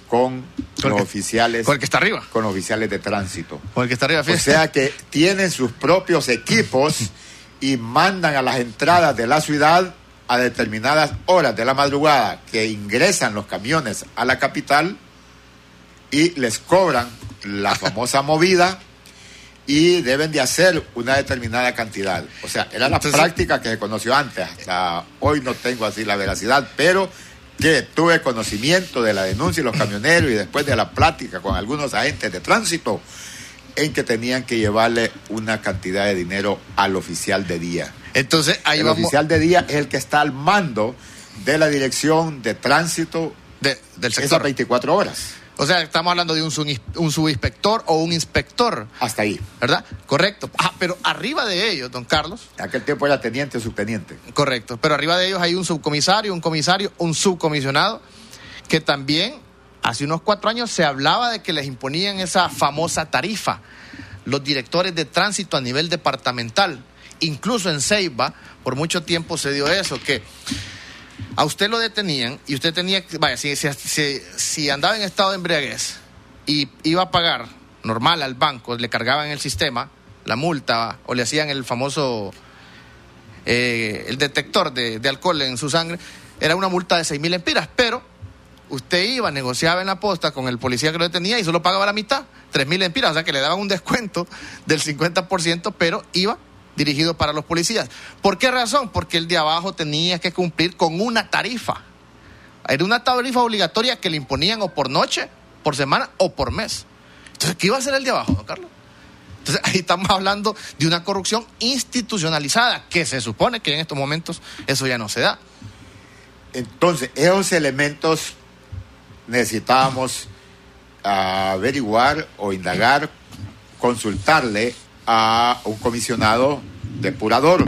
con los que- oficiales Con el que está arriba. con los oficiales de tránsito. Con el que está arriba, O sea que tienen sus propios equipos y mandan a las entradas de la ciudad a determinadas horas de la madrugada que ingresan los camiones a la capital y les cobran la famosa movida y deben de hacer una determinada cantidad. O sea, era la Entonces- práctica que se conoció antes. Hasta hoy no tengo así la veracidad, pero que tuve conocimiento de la denuncia de los camioneros y después de la plática con algunos agentes de tránsito en que tenían que llevarle una cantidad de dinero al oficial de día. Entonces, ahí el vamos. oficial de día es el que está al mando de la dirección de tránsito de- del esas sector. 24 horas. O sea, estamos hablando de un subinspector o un inspector, Hasta ahí. ¿verdad? Correcto. Ah, pero arriba de ellos, don Carlos, En aquel tiempo era teniente o subteniente. Correcto, pero arriba de ellos hay un subcomisario, un comisario, un subcomisionado, que también hace unos cuatro años se hablaba de que les imponían esa famosa tarifa, los directores de tránsito a nivel departamental, incluso en Ceiba, por mucho tiempo se dio eso, que a usted lo detenían y usted tenía que, vaya, si, andaba en estado de embriaguez y iba a pagar normal al banco, le cargaban el sistema la multa o le hacían el famoso eh, el detector de, alcohol en su sangre, era una multa de 6 mil empiras, pero usted iba, negociaba en la posta con el policía que lo detenía y solo pagaba la mitad, 3 mil empiras, o sea que le daban un descuento del 50%, pero iba dirigido para los policías. ¿Por qué razón? Porque el de abajo tenía que cumplir con una tarifa. Era una tarifa obligatoria que le imponían o por noche, por semana o por mes. Entonces, ¿qué iba a hacer el de abajo, don Carlos? Entonces, ahí estamos hablando de una corrupción institucionalizada, que se supone que en estos momentos eso ya no se da. Entonces, esos elementos necesitábamos averiguar o indagar, consultarle a un comisionado depurador.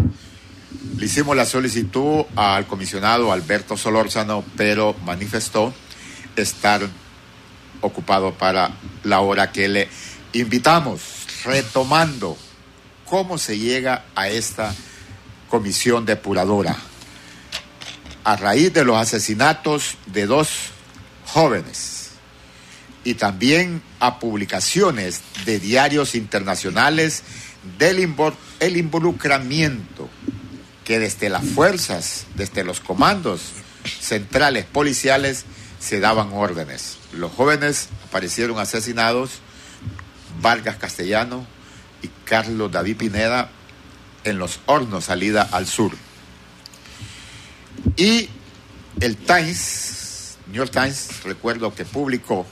Le hicimos la solicitud al comisionado Alberto Solórzano, pero manifestó estar ocupado para la hora que le invitamos, retomando cómo se llega a esta comisión depuradora. A raíz de los asesinatos de dos jóvenes y también a publicaciones de diarios internacionales del el involucramiento que desde las fuerzas, desde los comandos centrales policiales, se daban órdenes. Los jóvenes aparecieron asesinados, Vargas Castellano y Carlos David Pineda, en los hornos salida al sur. Y el Times, New York Times, recuerdo que publicó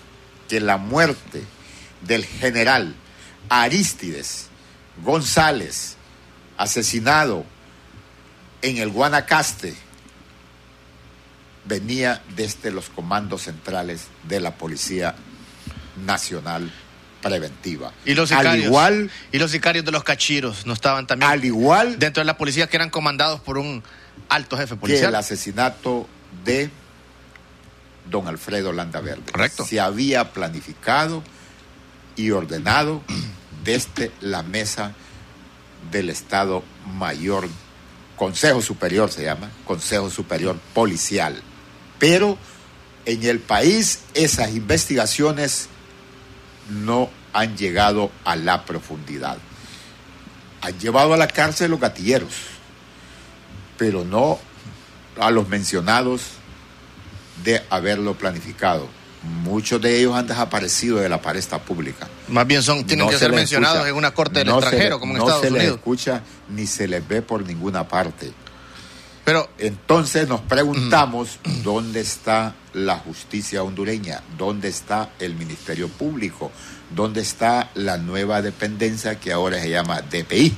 que la muerte del general Aristides González, asesinado en el Guanacaste, venía desde los comandos centrales de la Policía Nacional Preventiva. Y los sicarios, al igual, y los sicarios de los cachiros no estaban también al igual dentro de la policía que eran comandados por un alto jefe policial. Que el asesinato de don Alfredo Landaverde. Correcto. Se había planificado y ordenado desde la mesa del Estado Mayor, Consejo Superior se llama, Consejo Superior Policial. Pero en el país esas investigaciones no han llegado a la profundidad. Han llevado a la cárcel los gatilleros, pero no a los mencionados de haberlo planificado. Muchos de ellos han desaparecido de la palestra pública. Más bien son tienen que ser mencionados en una corte del extranjero, como en Estados Unidos. No se les escucha ni se les ve por ninguna parte. Pero entonces nos preguntamos dónde está la justicia hondureña, dónde está el Ministerio Público, dónde está la nueva dependencia que ahora se llama DPI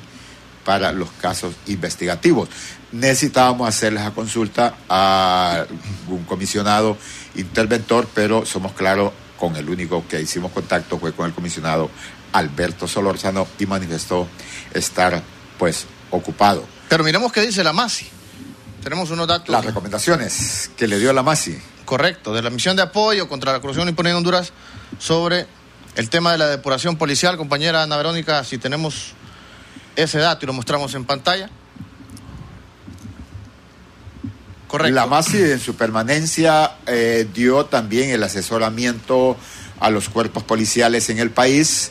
para los casos investigativos. Necesitábamos hacerles la consulta a un comisionado interventor, pero somos claros, con el único que hicimos contacto fue con el comisionado Alberto Solórzano y manifestó estar pues ocupado. Pero miremos qué dice la MASI. Tenemos unos datos. Las recomendaciones que le dio la MASI. Correcto, de la misión de apoyo contra la corrupción impunida en Honduras sobre el tema de la depuración policial. Compañera Ana Verónica, si tenemos ese dato y lo mostramos en pantalla. Correcto. La MASI en su permanencia eh, dio también el asesoramiento a los cuerpos policiales en el país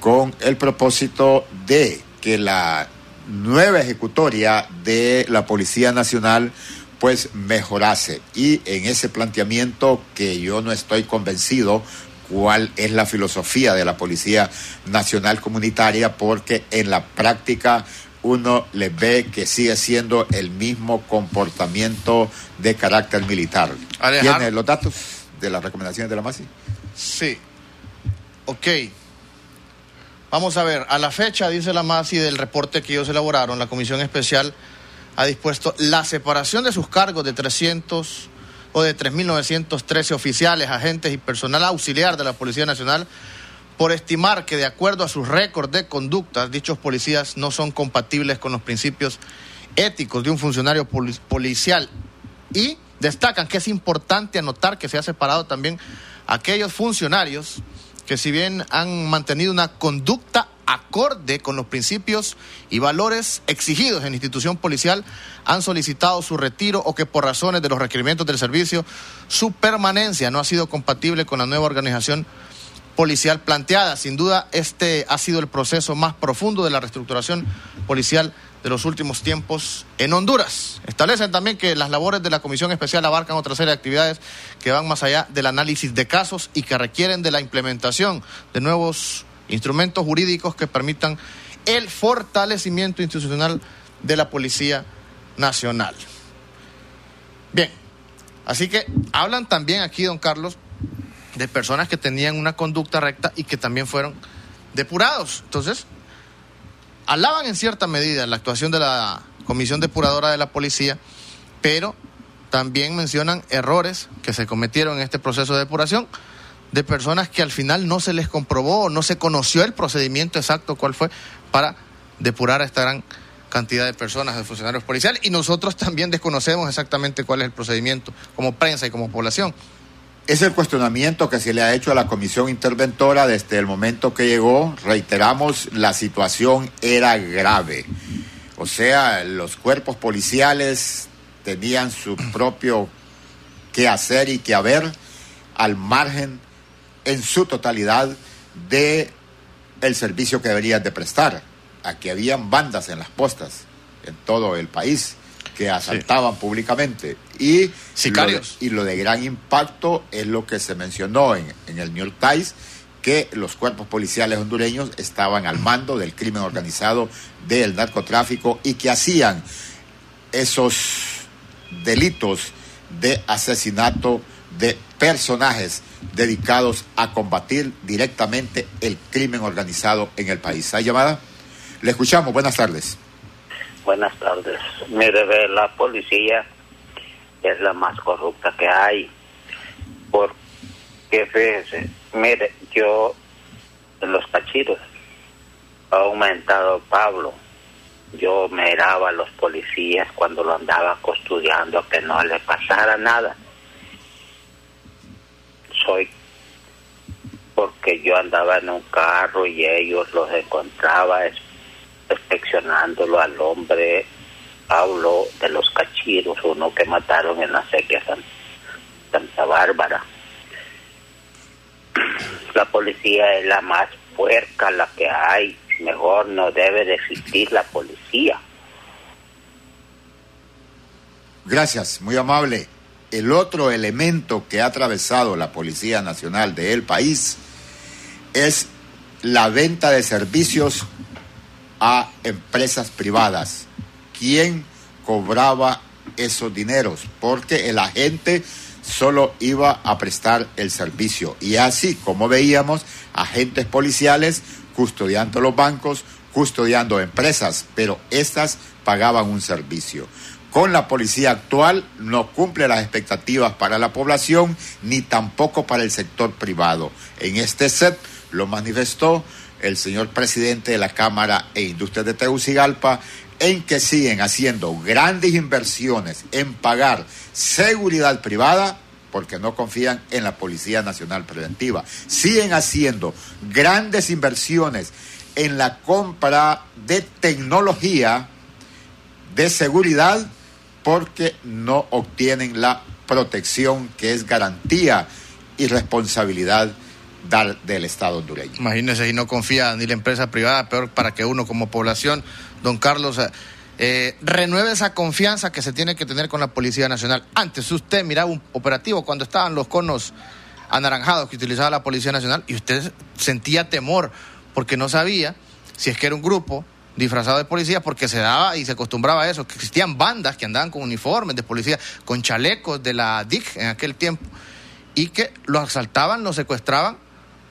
con el propósito de que la nueva ejecutoria de la Policía Nacional pues mejorase. Y en ese planteamiento que yo no estoy convencido cuál es la filosofía de la Policía Nacional Comunitaria, porque en la práctica uno le ve que sigue siendo el mismo comportamiento de carácter militar. ¿Tiene los datos de las recomendaciones de la MASI? Sí. Ok. Vamos a ver, a la fecha, dice la MASI, del reporte que ellos elaboraron, la Comisión Especial ha dispuesto la separación de sus cargos de 300 o de 3.913 oficiales, agentes y personal auxiliar de la Policía Nacional por estimar que de acuerdo a sus récords de conducta, dichos policías no son compatibles con los principios éticos de un funcionario policial. Y destacan que es importante anotar que se ha separado también aquellos funcionarios que si bien han mantenido una conducta acorde con los principios y valores exigidos en institución policial, han solicitado su retiro o que por razones de los requerimientos del servicio su permanencia no ha sido compatible con la nueva organización policial planteada. Sin duda, este ha sido el proceso más profundo de la reestructuración policial de los últimos tiempos en Honduras. Establecen también que las labores de la Comisión Especial abarcan otra serie de actividades que van más allá del análisis de casos y que requieren de la implementación de nuevos instrumentos jurídicos que permitan el fortalecimiento institucional de la Policía Nacional. Bien, así que hablan también aquí, don Carlos, de personas que tenían una conducta recta y que también fueron depurados. Entonces, alaban en cierta medida la actuación de la Comisión Depuradora de la Policía, pero también mencionan errores que se cometieron en este proceso de depuración de personas que al final no se les comprobó, no se conoció el procedimiento exacto cuál fue para depurar a esta gran cantidad de personas, de funcionarios policiales, y nosotros también desconocemos exactamente cuál es el procedimiento como prensa y como población. Es el cuestionamiento que se le ha hecho a la comisión interventora desde el momento que llegó. Reiteramos, la situación era grave. O sea, los cuerpos policiales tenían su propio qué hacer y qué haber al margen en su totalidad de el servicio que deberían de prestar. Aquí habían bandas en las postas en todo el país que asaltaban públicamente. Y Sicarios. Lo, y lo de gran impacto es lo que se mencionó en, en el New York Times, que los cuerpos policiales hondureños estaban al mando del crimen organizado, del narcotráfico y que hacían esos delitos de asesinato de personajes dedicados a combatir directamente el crimen organizado en el país. ¿Hay llamada? Le escuchamos. Buenas tardes. Buenas tardes. Mire, la policía es la más corrupta que hay. Porque, fíjese, mire, yo, en los cachiros, ha aumentado Pablo. Yo miraba a los policías cuando lo andaba custodiando que no le pasara nada. Soy porque yo andaba en un carro y ellos los encontraba inspeccionándolo al hombre Pablo de los cachiros, uno que mataron en la sequía Santa Bárbara. La policía es la más puerca, la que hay. Mejor no debe de existir la policía. Gracias, muy amable. El otro elemento que ha atravesado la Policía Nacional del país es la venta de servicios a empresas privadas. ¿Quién cobraba esos dineros? Porque el agente solo iba a prestar el servicio. Y así como veíamos, agentes policiales custodiando los bancos, custodiando empresas, pero estas pagaban un servicio. Con la policía actual no cumple las expectativas para la población ni tampoco para el sector privado. En este set lo manifestó el señor presidente de la Cámara e Industrias de Tegucigalpa, en que siguen haciendo grandes inversiones en pagar seguridad privada porque no confían en la Policía Nacional Preventiva. Siguen haciendo grandes inversiones en la compra de tecnología de seguridad porque no obtienen la protección que es garantía y responsabilidad dar del Estado hondureño. Imagínese si no confía ni la empresa privada, peor para que uno como población, don Carlos, eh, eh, renueve esa confianza que se tiene que tener con la Policía Nacional. Antes usted miraba un operativo cuando estaban los conos anaranjados que utilizaba la Policía Nacional y usted sentía temor porque no sabía si es que era un grupo disfrazado de policía porque se daba y se acostumbraba a eso, que existían bandas que andaban con uniformes de policía, con chalecos de la DIC en aquel tiempo y que los asaltaban, los secuestraban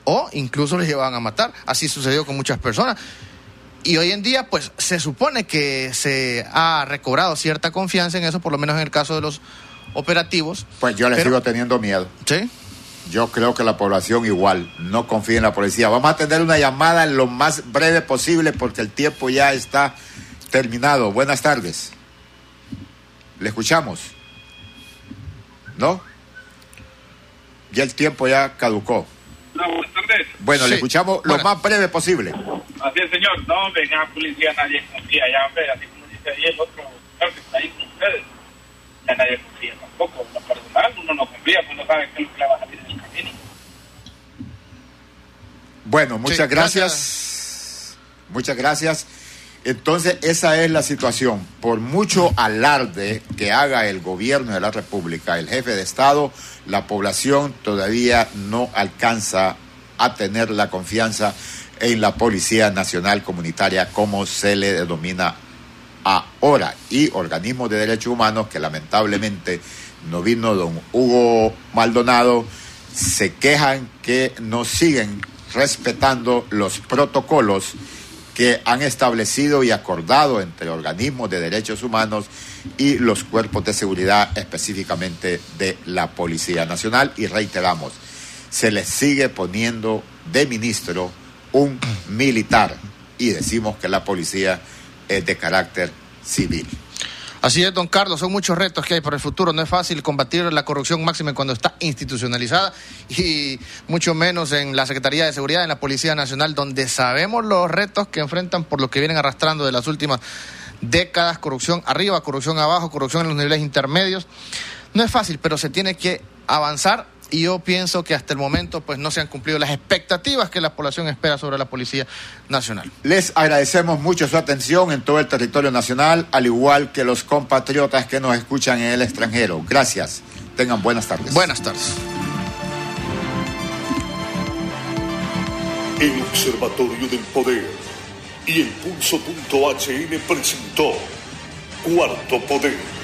o incluso les llevaban a matar. Así sucedió con muchas personas. Y hoy en día, pues se supone que se ha recobrado cierta confianza en eso, por lo menos en el caso de los operativos. Pues yo le Pero- sigo teniendo miedo. ¿Sí? Yo creo que la población igual no confía en la policía. Vamos a tener una llamada lo más breve posible porque el tiempo ya está terminado. Buenas tardes. ¿Le escuchamos? ¿No? Ya el tiempo ya caducó. No, buenas tardes. Bueno, Sí. le escuchamos lo más breve posible. Así es, señor. No, hombre, la policía nadie confía. Ya, hombre, así como dice ahí el otro señor que está ahí con ustedes. Ya nadie confía tampoco. Lo personal, uno no confía, pues no sabe qué es lo que le va a salir en el camino. Bueno, muchas Sí, gracias. Muchas gracias. Entonces, esa es la situación. Por mucho alarde que haga el gobierno de la República, el jefe de Estado, la población todavía no alcanza a tener la confianza en la Policía Nacional Comunitaria como se le denomina ahora. Y organismos de derechos humanos que lamentablemente no vino don Hugo Maldonado, se quejan que no siguen respetando los protocolos que han establecido y acordado entre organismos de derechos humanos y los cuerpos de seguridad específicamente de la Policía Nacional. Y reiteramos, se les sigue poniendo de ministro un militar y decimos que la policía es de carácter civil. Así es, don Carlos, son muchos retos que hay para el futuro. No es fácil combatir la corrupción máxima cuando está institucionalizada y mucho menos en la Secretaría de Seguridad, en la Policía Nacional, donde sabemos los retos que enfrentan por lo que vienen arrastrando de las últimas décadas, corrupción arriba, corrupción abajo, corrupción en los niveles intermedios. No es fácil, pero se tiene que avanzar y yo pienso que hasta el momento pues no se han cumplido las expectativas que la población espera sobre la Policía Nacional. Les agradecemos mucho su atención en todo el territorio nacional, al igual que los compatriotas que nos escuchan en el extranjero. Gracias. Tengan buenas tardes. Buenas tardes. El Observatorio del Poder y el Pulso.hn presentó Cuarto Poder.